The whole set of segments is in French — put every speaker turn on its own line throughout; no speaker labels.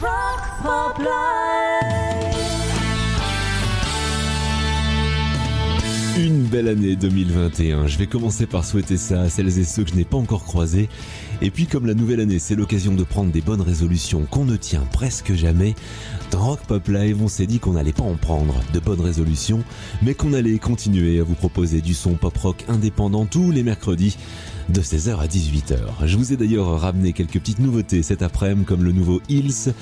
Rock Pop.
Une belle année 2021. Je vais commencer par souhaiter ça à celles et ceux que je n'ai pas encore croisés. Et puis comme la nouvelle année, c'est l'occasion de prendre des bonnes résolutions qu'on ne tient presque jamais. Dans Rock Pop Live, on s'est dit qu'on n'allait pas en prendre de bonnes résolutions, mais qu'on allait continuer à vous proposer du son pop rock indépendant tous les mercredis de 16h à 18h. Je vous ai d'ailleurs ramené quelques petites nouveautés cet après-midi comme le nouveau Hills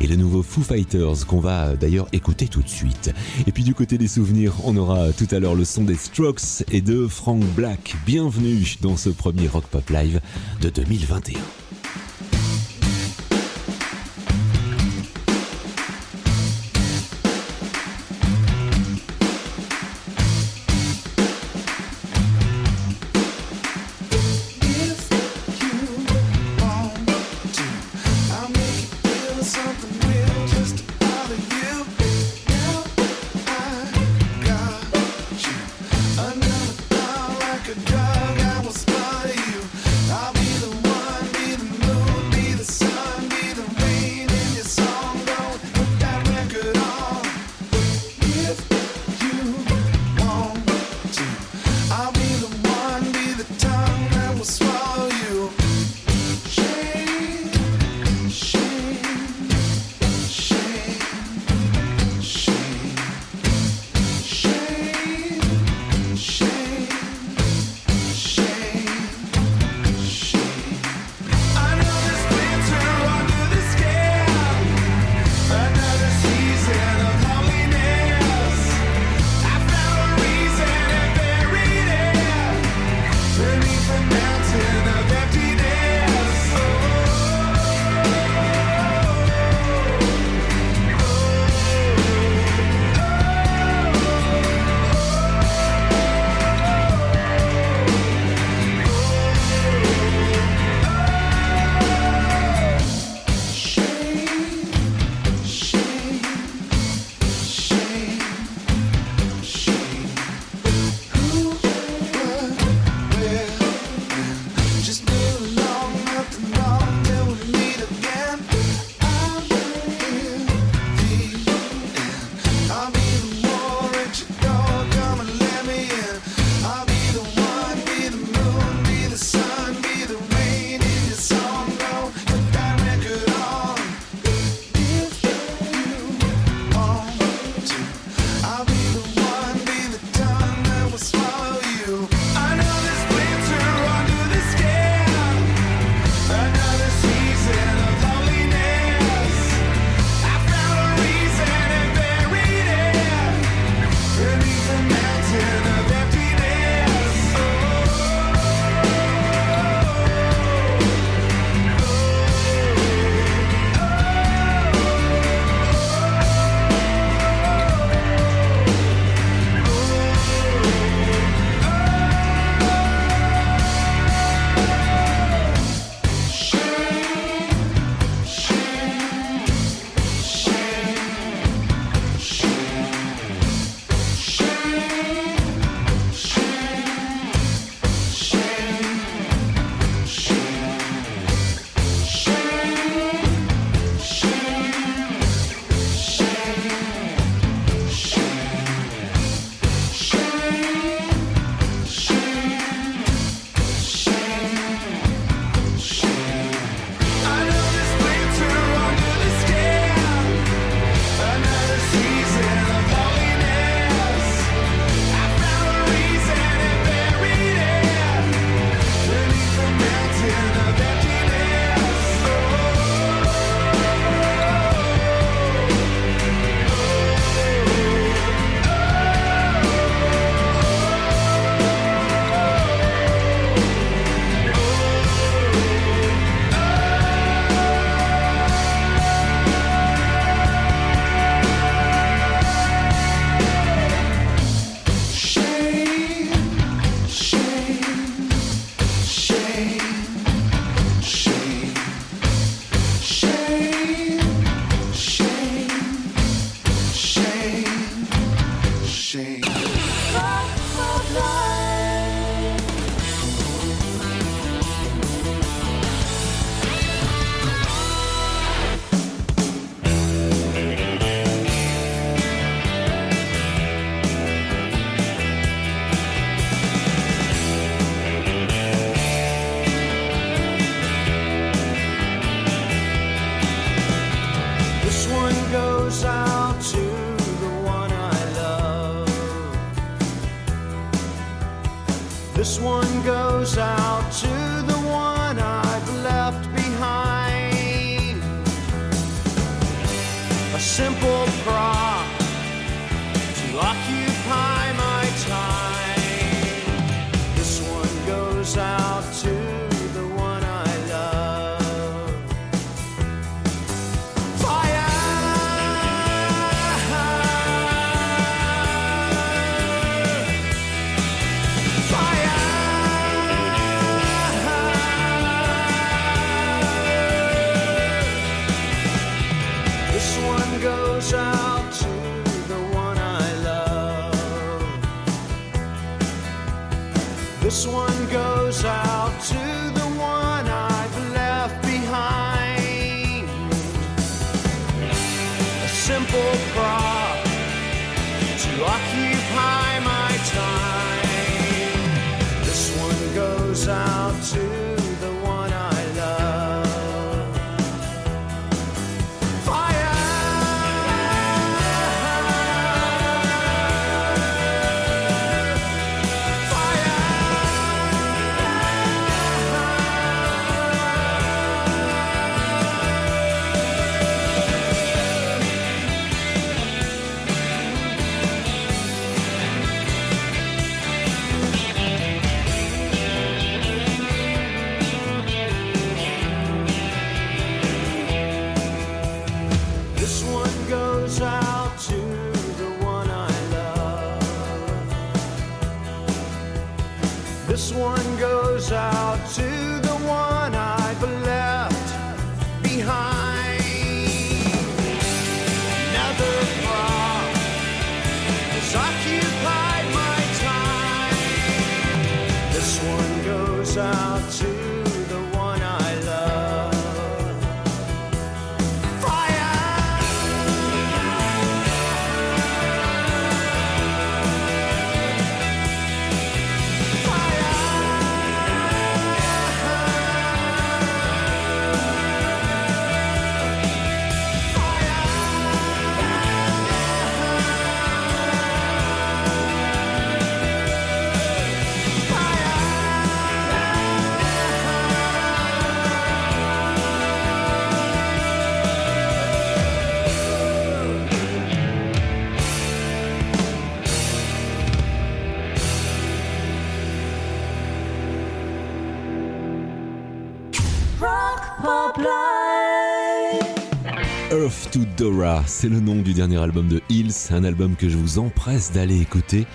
et le nouveau Foo Fighters qu'on va d'ailleurs écouter tout de suite. Et puis du côté des souvenirs, on aura tout à l'heure le son des Strokes et de Frank Black. Bienvenue dans ce premier Rock Pop Live de 2021.
To
Dora, c'est le nom du dernier album de Hills, un album que je vous empresse d'aller écouter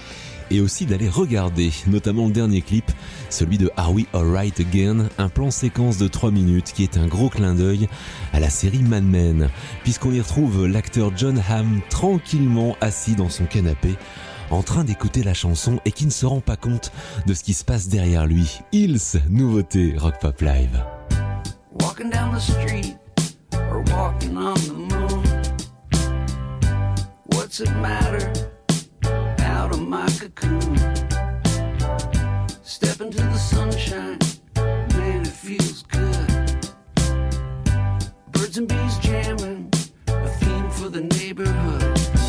et aussi d'aller regarder, notamment le dernier clip, celui de Are We Alright Again, un plan séquence de 3 minutes qui est un gros clin d'œil à la série Mad Men, puisqu'on y retrouve l'acteur John Hamm tranquillement assis dans son canapé en train d'écouter la chanson et qui ne se rend pas compte de ce qui se passe derrière lui. Hills, nouveauté Rock Pop Live.
What's it matter? Out of my cocoon, step into the sunshine, man, it feels good. Birds and bees jamming, a theme for the neighborhood.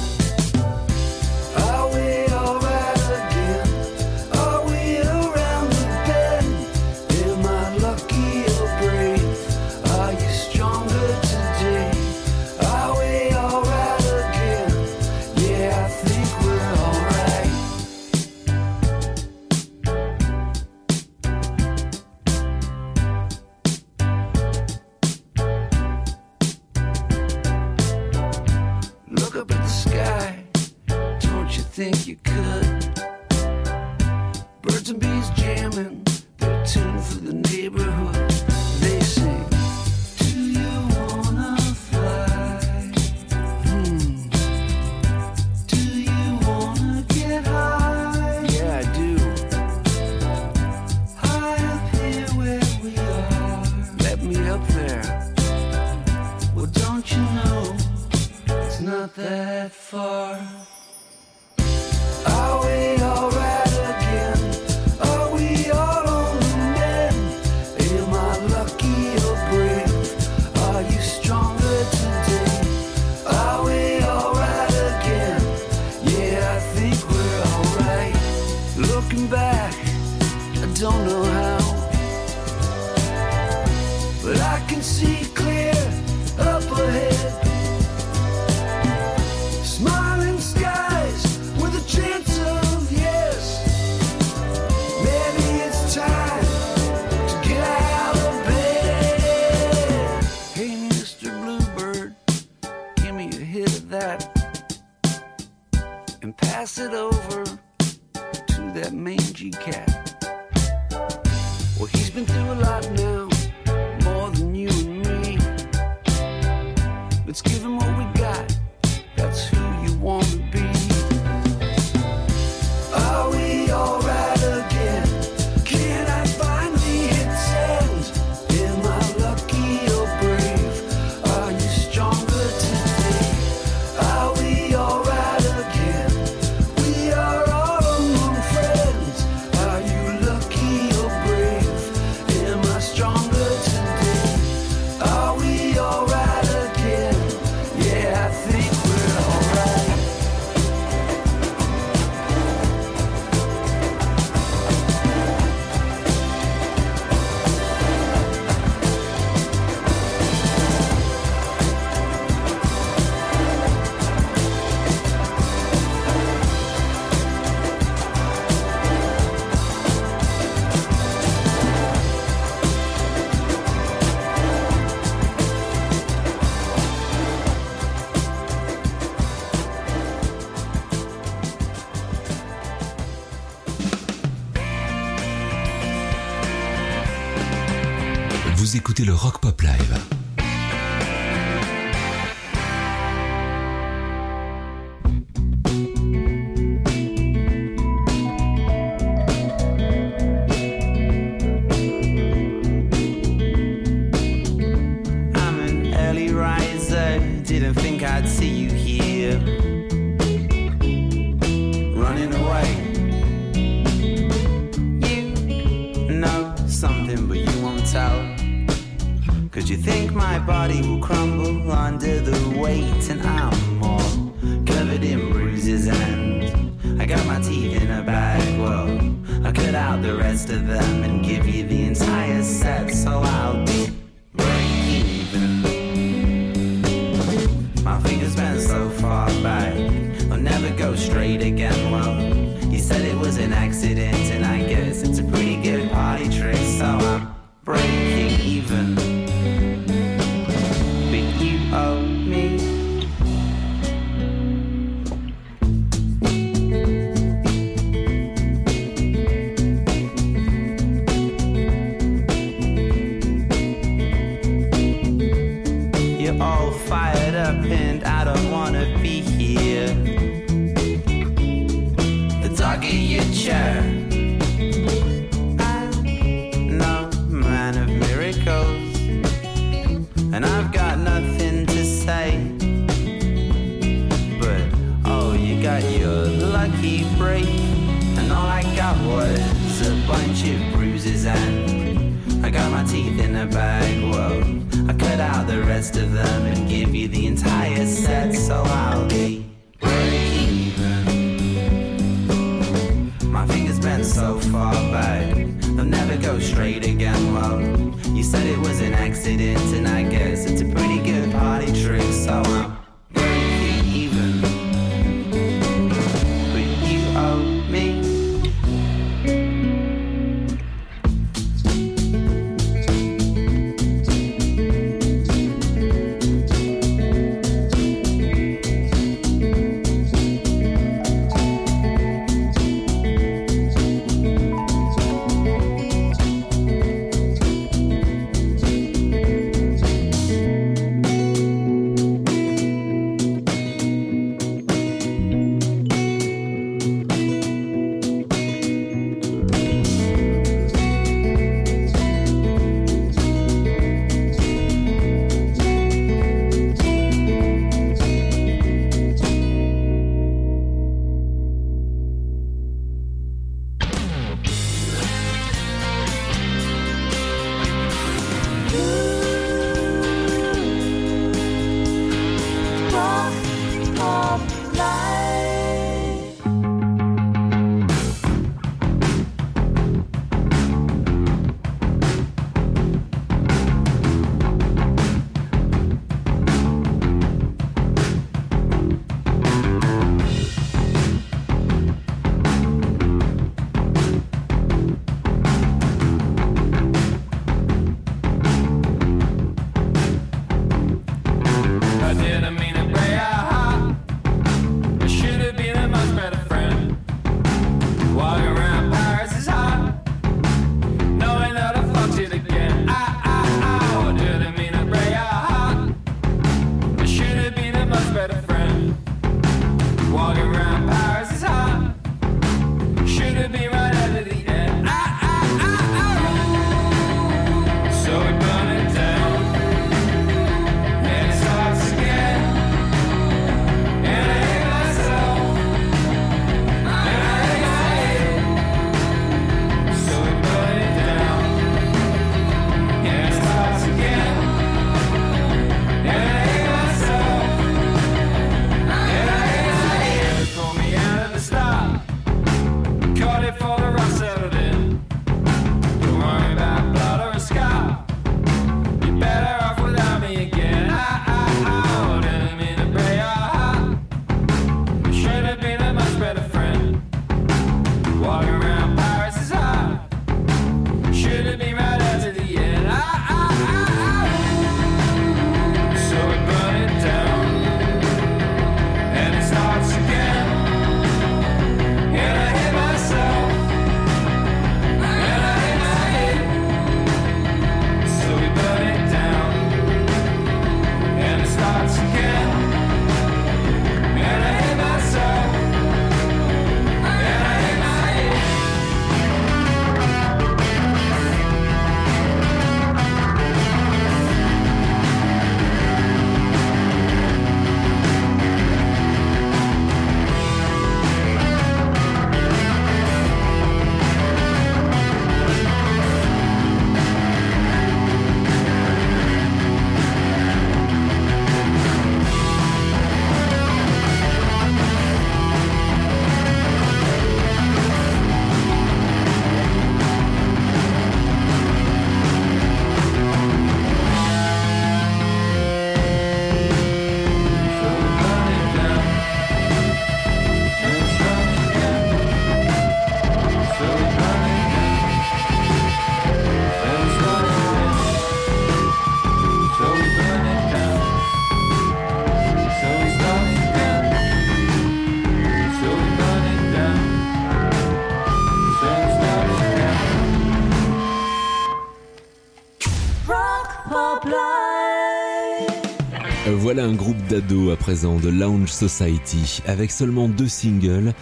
De Lounge Society. Avec seulement deux singles,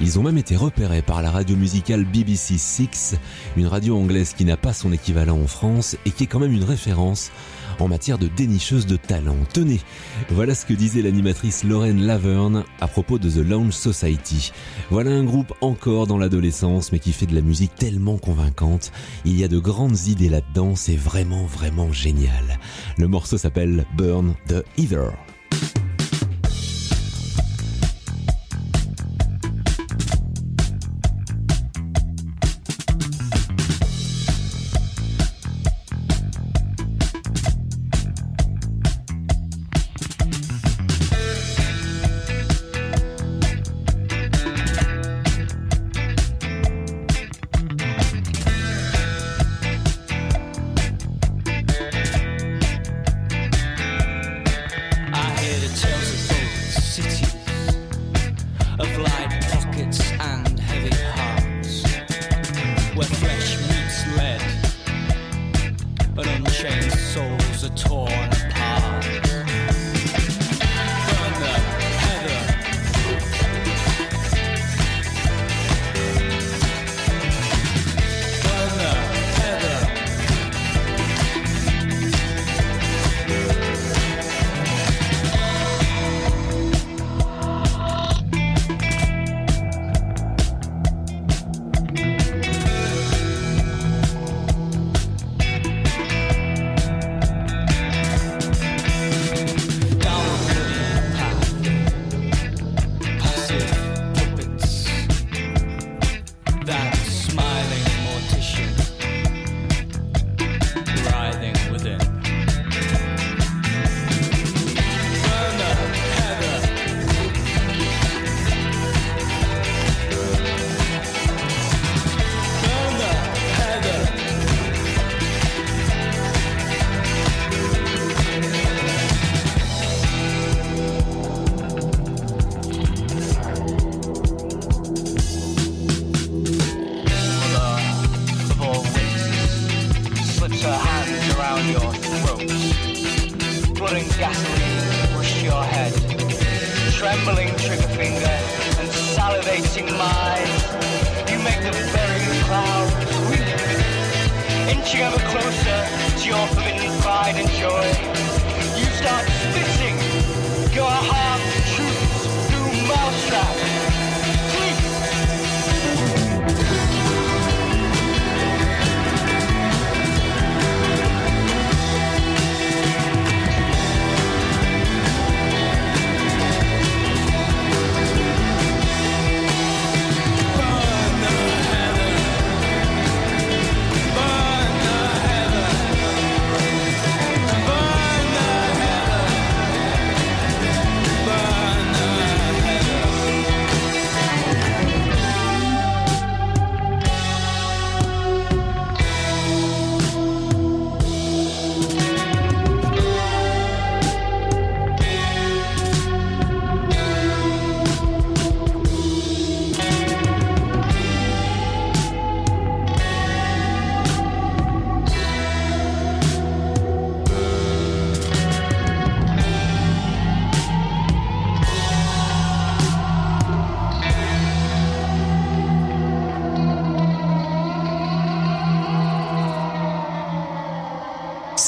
ils ont même été repérés par la radio musicale BBC Six, une radio anglaise qui n'a pas son équivalent en France et qui est quand même une référence en matière de dénicheuse de talent. Tenez, voilà ce que disait l'animatrice Lorraine Laverne à propos de The Lounge Society. Voilà un groupe encore dans l'adolescence mais qui fait de la musique tellement convaincante. Il y a de grandes idées là-dedans, c'est vraiment vraiment génial. Le morceau s'appelle Burn the Either.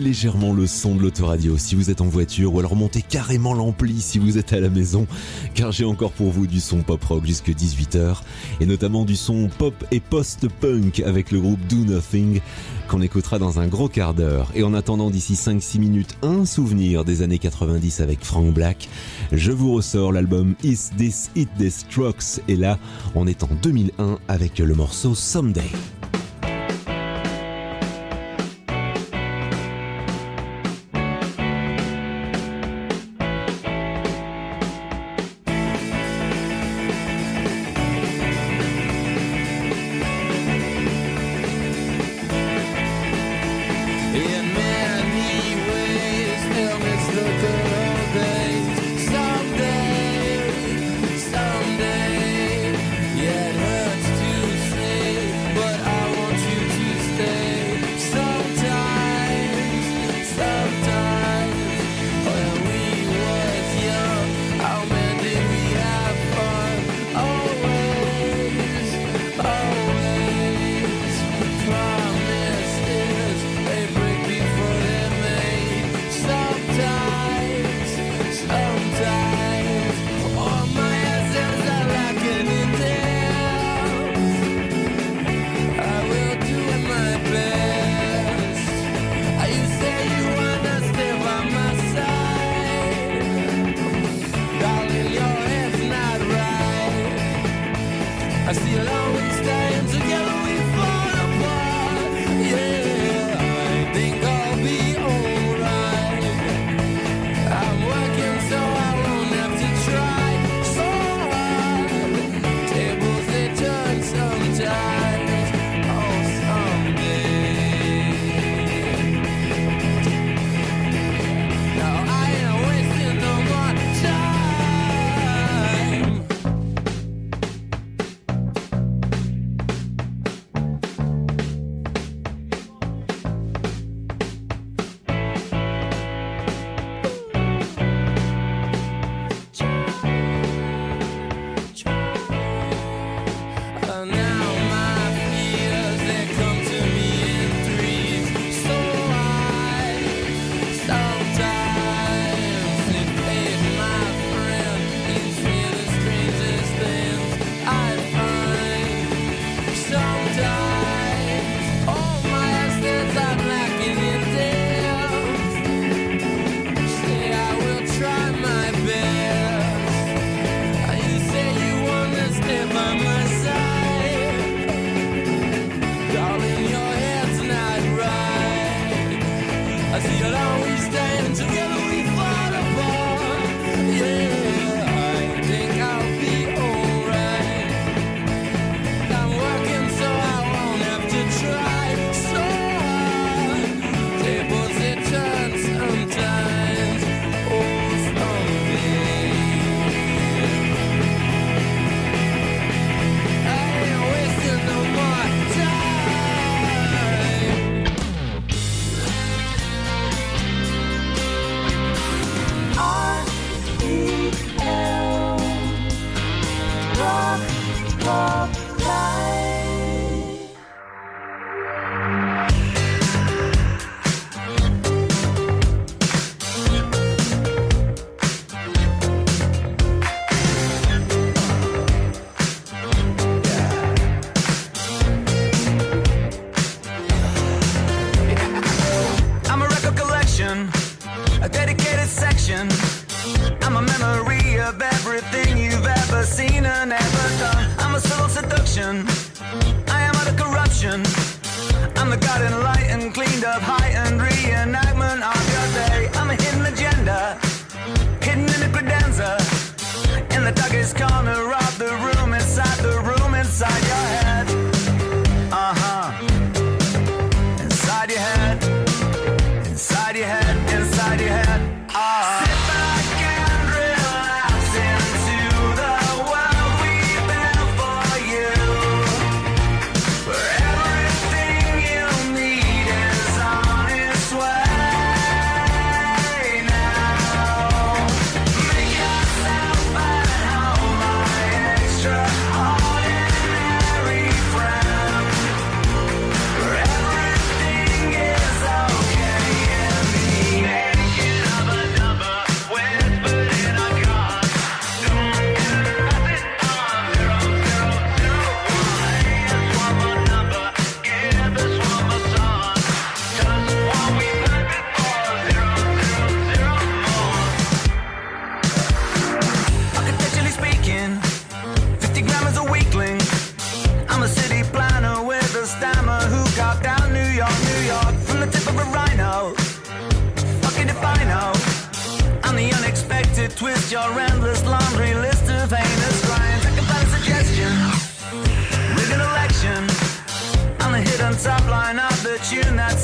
Légèrement le son de l'autoradio si vous êtes en voiture ou alors montez carrément l'ampli si vous êtes à la maison car j'ai encore pour vous du son pop rock jusque 18h et notamment du son pop et post-punk avec le groupe Do Nothing qu'on écoutera dans un gros quart d'heure. Et en attendant d'ici 5-6 minutes un souvenir des années 90 avec Frank Black, je vous ressors l'album Is This It Destructs et là on est en 2001 avec le morceau Someday.
top line up the tune
that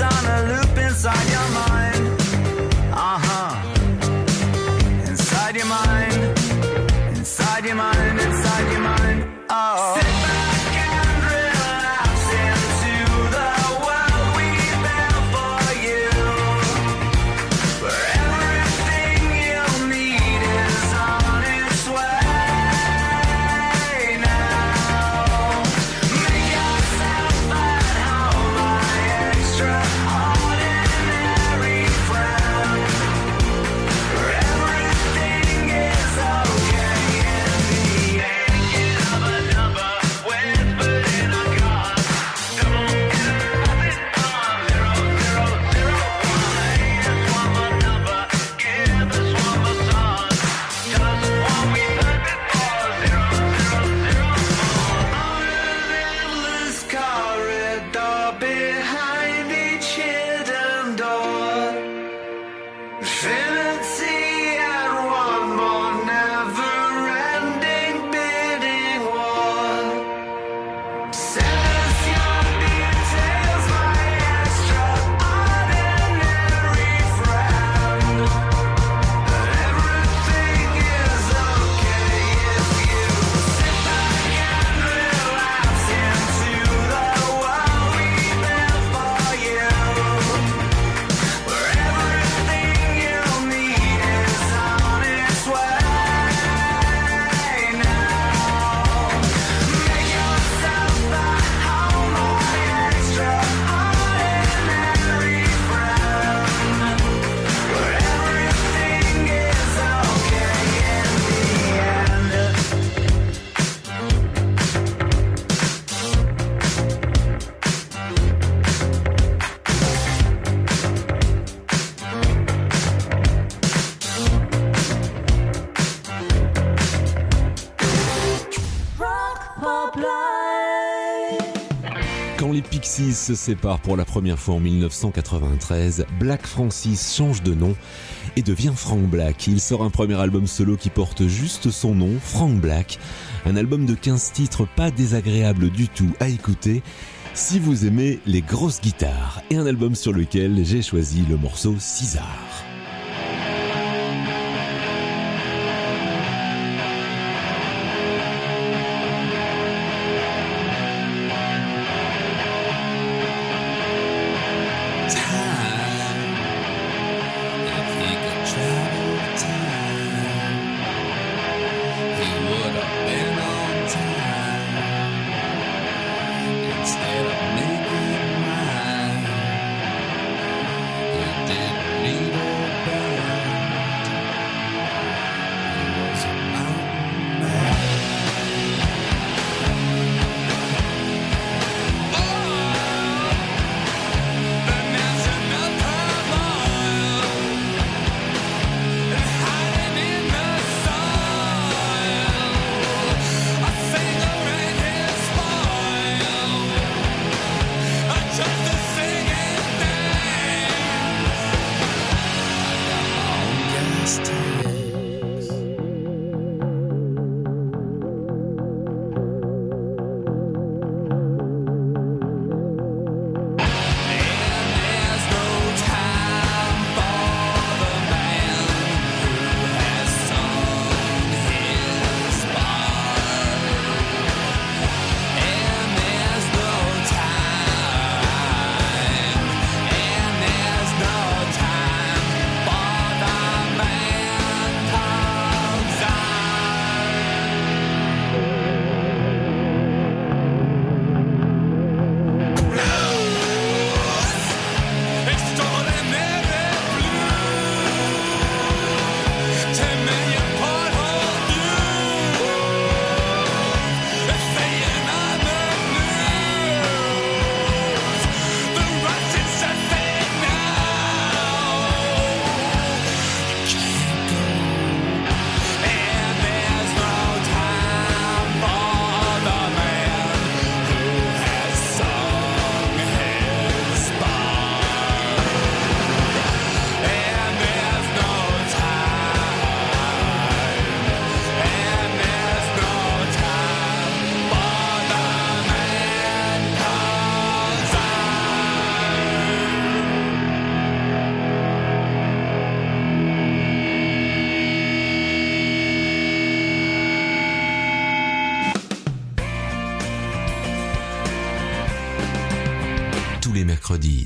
Se sépare pour la première fois en 1993. Black Francis change de nom et devient Frank Black. Il sort un premier album solo qui porte juste son nom, Frank Black. Un album de 15 titres pas désagréable du tout à écouter si vous aimez les grosses guitares et un album sur lequel j'ai choisi le morceau César.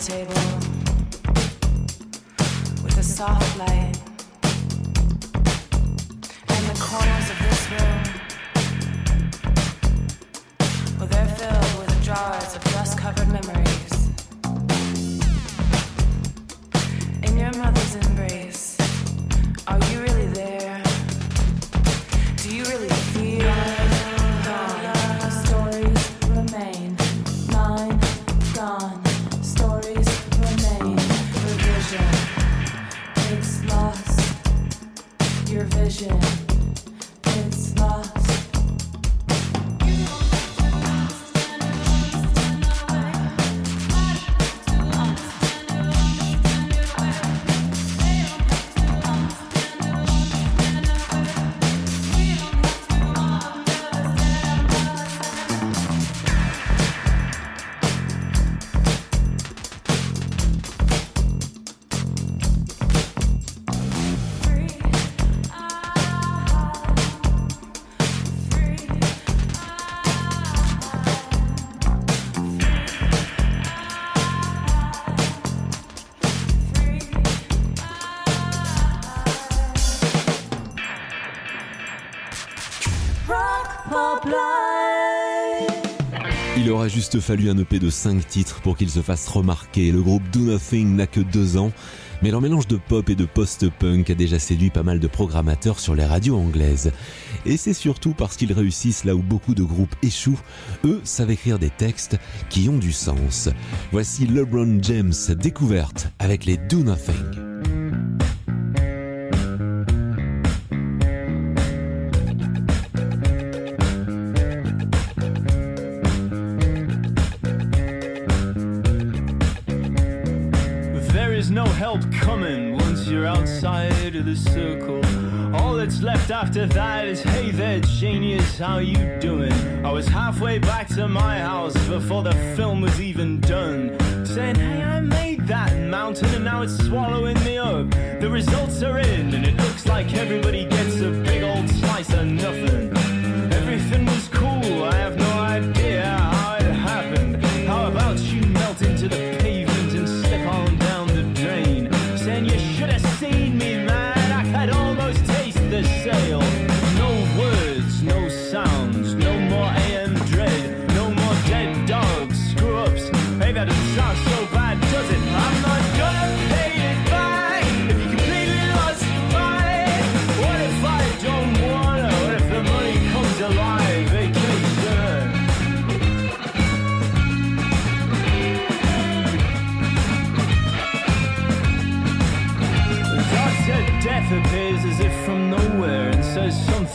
Table with a soft light.
Juste fallu un EP de 5 titres pour qu'il se fasse remarquer. Le groupe Do Nothing n'a que 2 ans, mais leur mélange de pop et de post-punk a déjà séduit pas mal de programmateurs sur les radios anglaises. Et c'est surtout parce qu'ils réussissent là où beaucoup de groupes échouent, eux savent écrire des textes qui ont du sens. Voici LeBron James découverte avec les Do Nothing.
Outside of the circle. All that's left after that is, hey there, genius, how you doing? I was halfway back to my house before the film was even done. Saying, hey, I made that mountain and now it's swallowing me up. The results are in and it looks like everybody gets a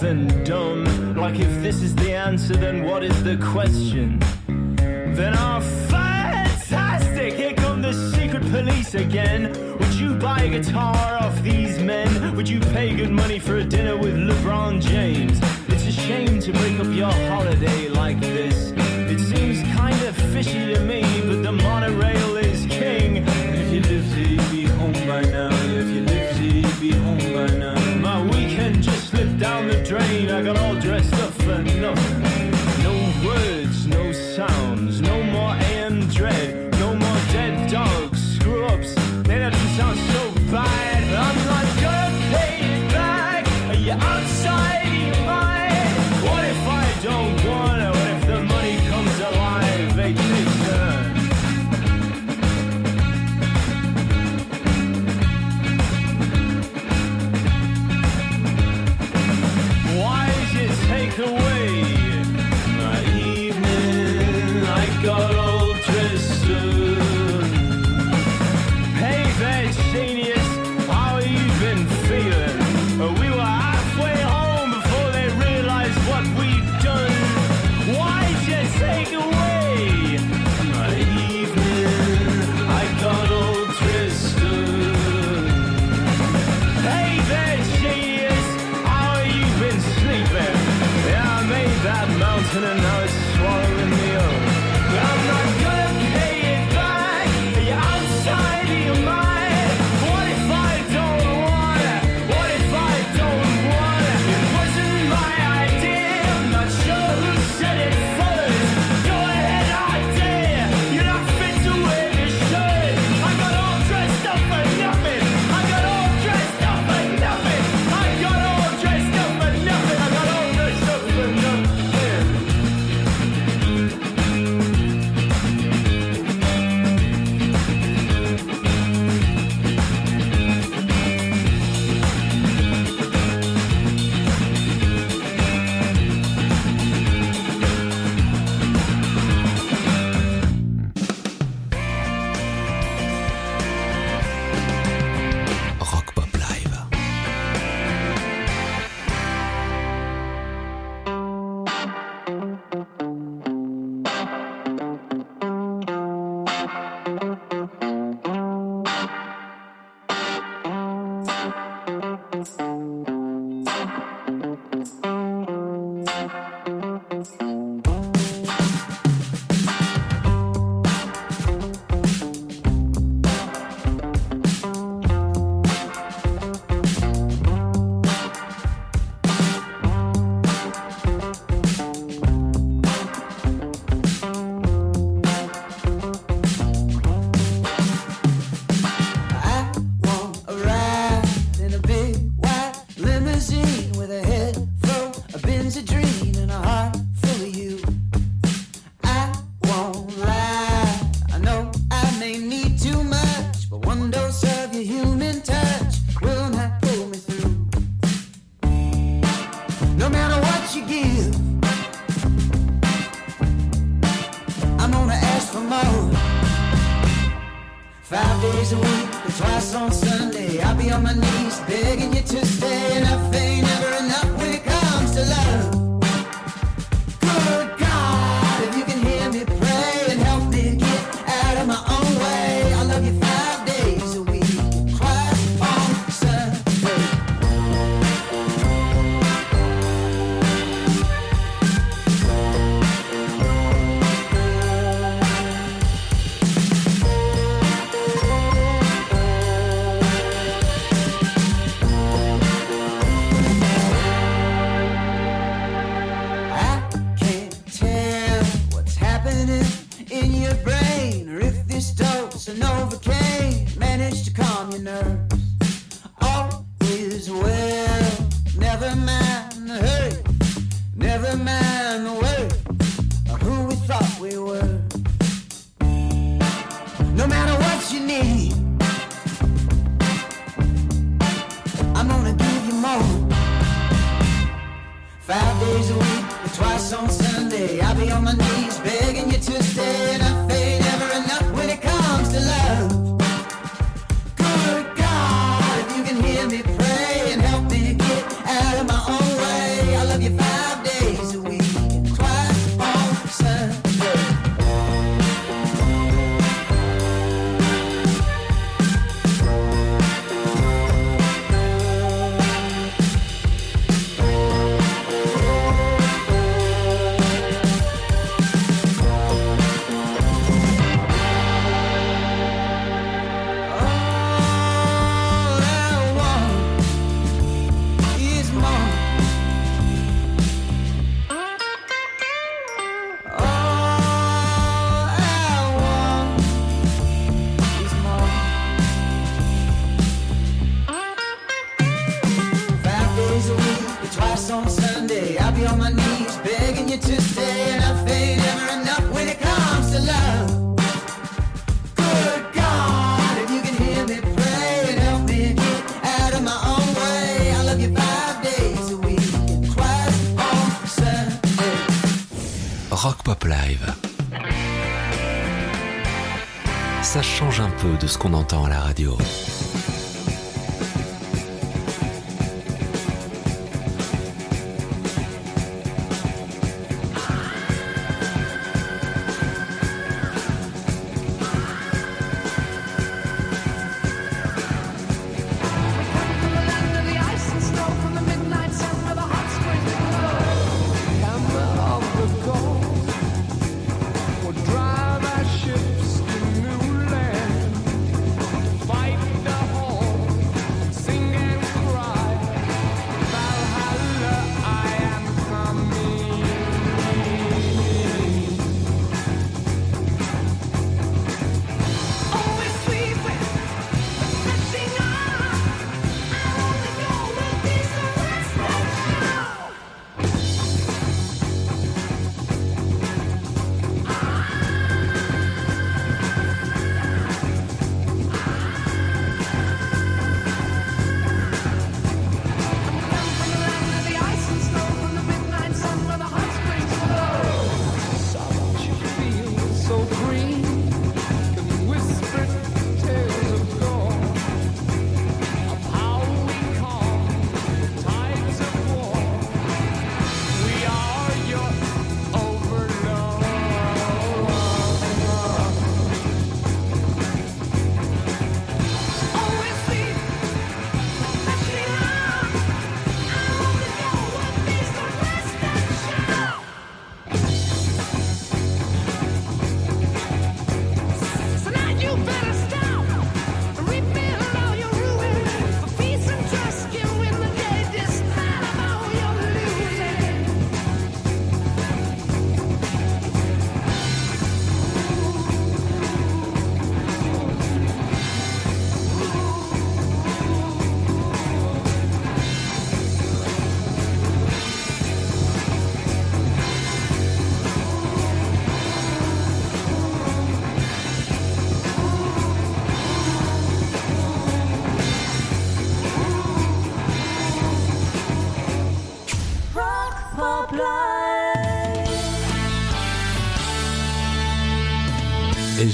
and dumb. Like, if this is the answer, then what is the question? Then our fantastic! Here come the secret police again. Would you buy a guitar off these men? Would you pay good money for a dinner with LeBron James? It's a shame to break up your holiday like this. It seems kinda fishy to me, but the monorail is king. If you live, see, be home by now. If you live, see, be home by now down the drain. I got all dressed up for nothing. Uh, no
word.
Radio.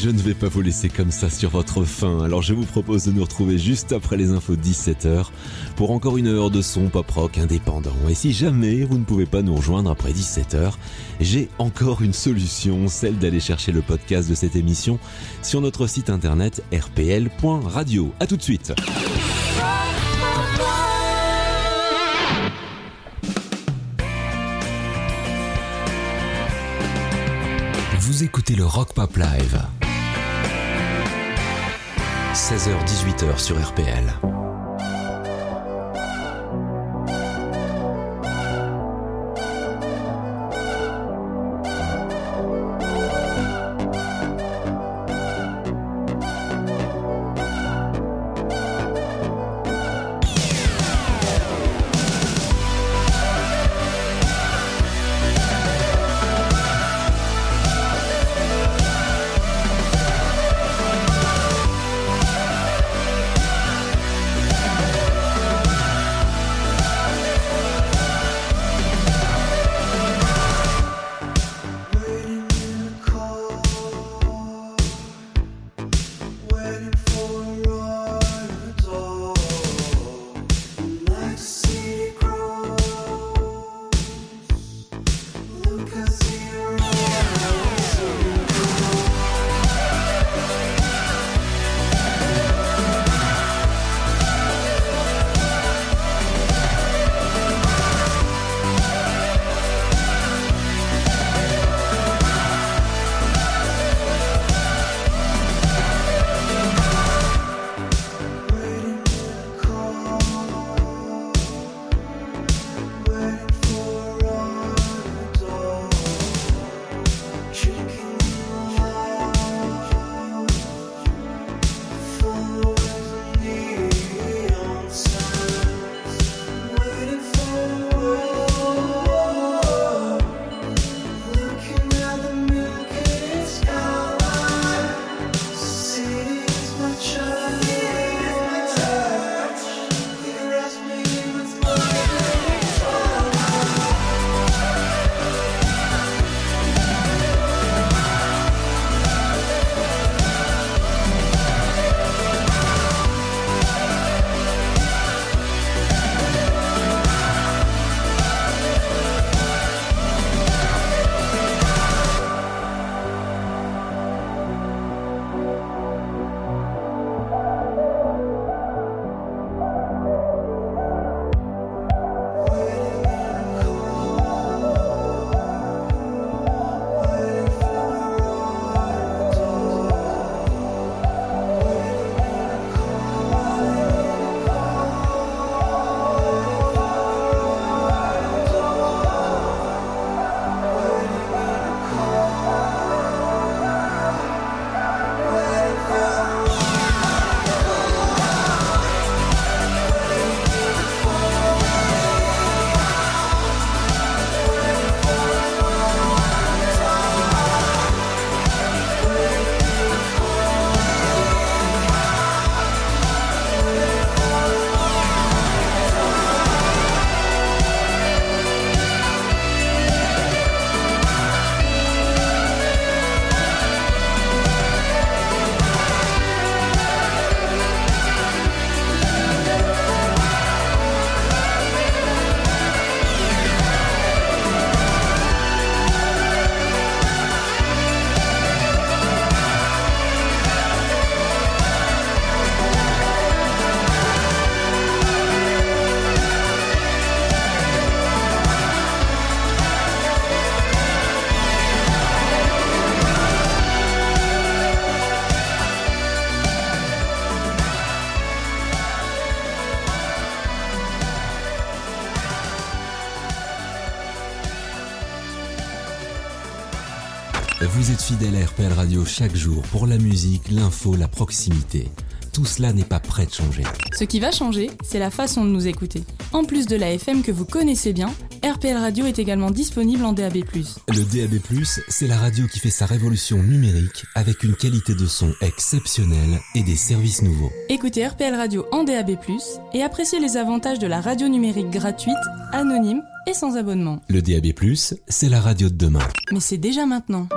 Je ne vais pas vous laisser comme ça sur votre faim, alors je vous propose de nous retrouver juste après les infos 17h pour encore une heure de son pop rock indépendant. Et si jamais vous ne pouvez pas nous rejoindre après 17h, j'ai encore une solution, celle d'aller chercher le podcast de cette émission sur notre site internet rpl.radio. A tout de suite. Vous écoutez le Rock Pop Live. 16h-18h sur RPL.
waiting for fidèle à RPL Radio chaque jour pour la musique, l'info, la proximité. Tout cela n'est pas prêt de changer.
Ce qui va changer, c'est la façon de nous écouter. En plus de la FM que vous connaissez bien, RPL Radio est également disponible en DAB+.
Le DAB+, c'est la radio qui fait sa révolution numérique avec une qualité de son exceptionnelle et des services nouveaux.
Écoutez RPL Radio en DAB+, et appréciez les avantages de la radio numérique gratuite, anonyme et sans abonnement.
Le DAB+, c'est la radio de demain.
Mais c'est déjà maintenant.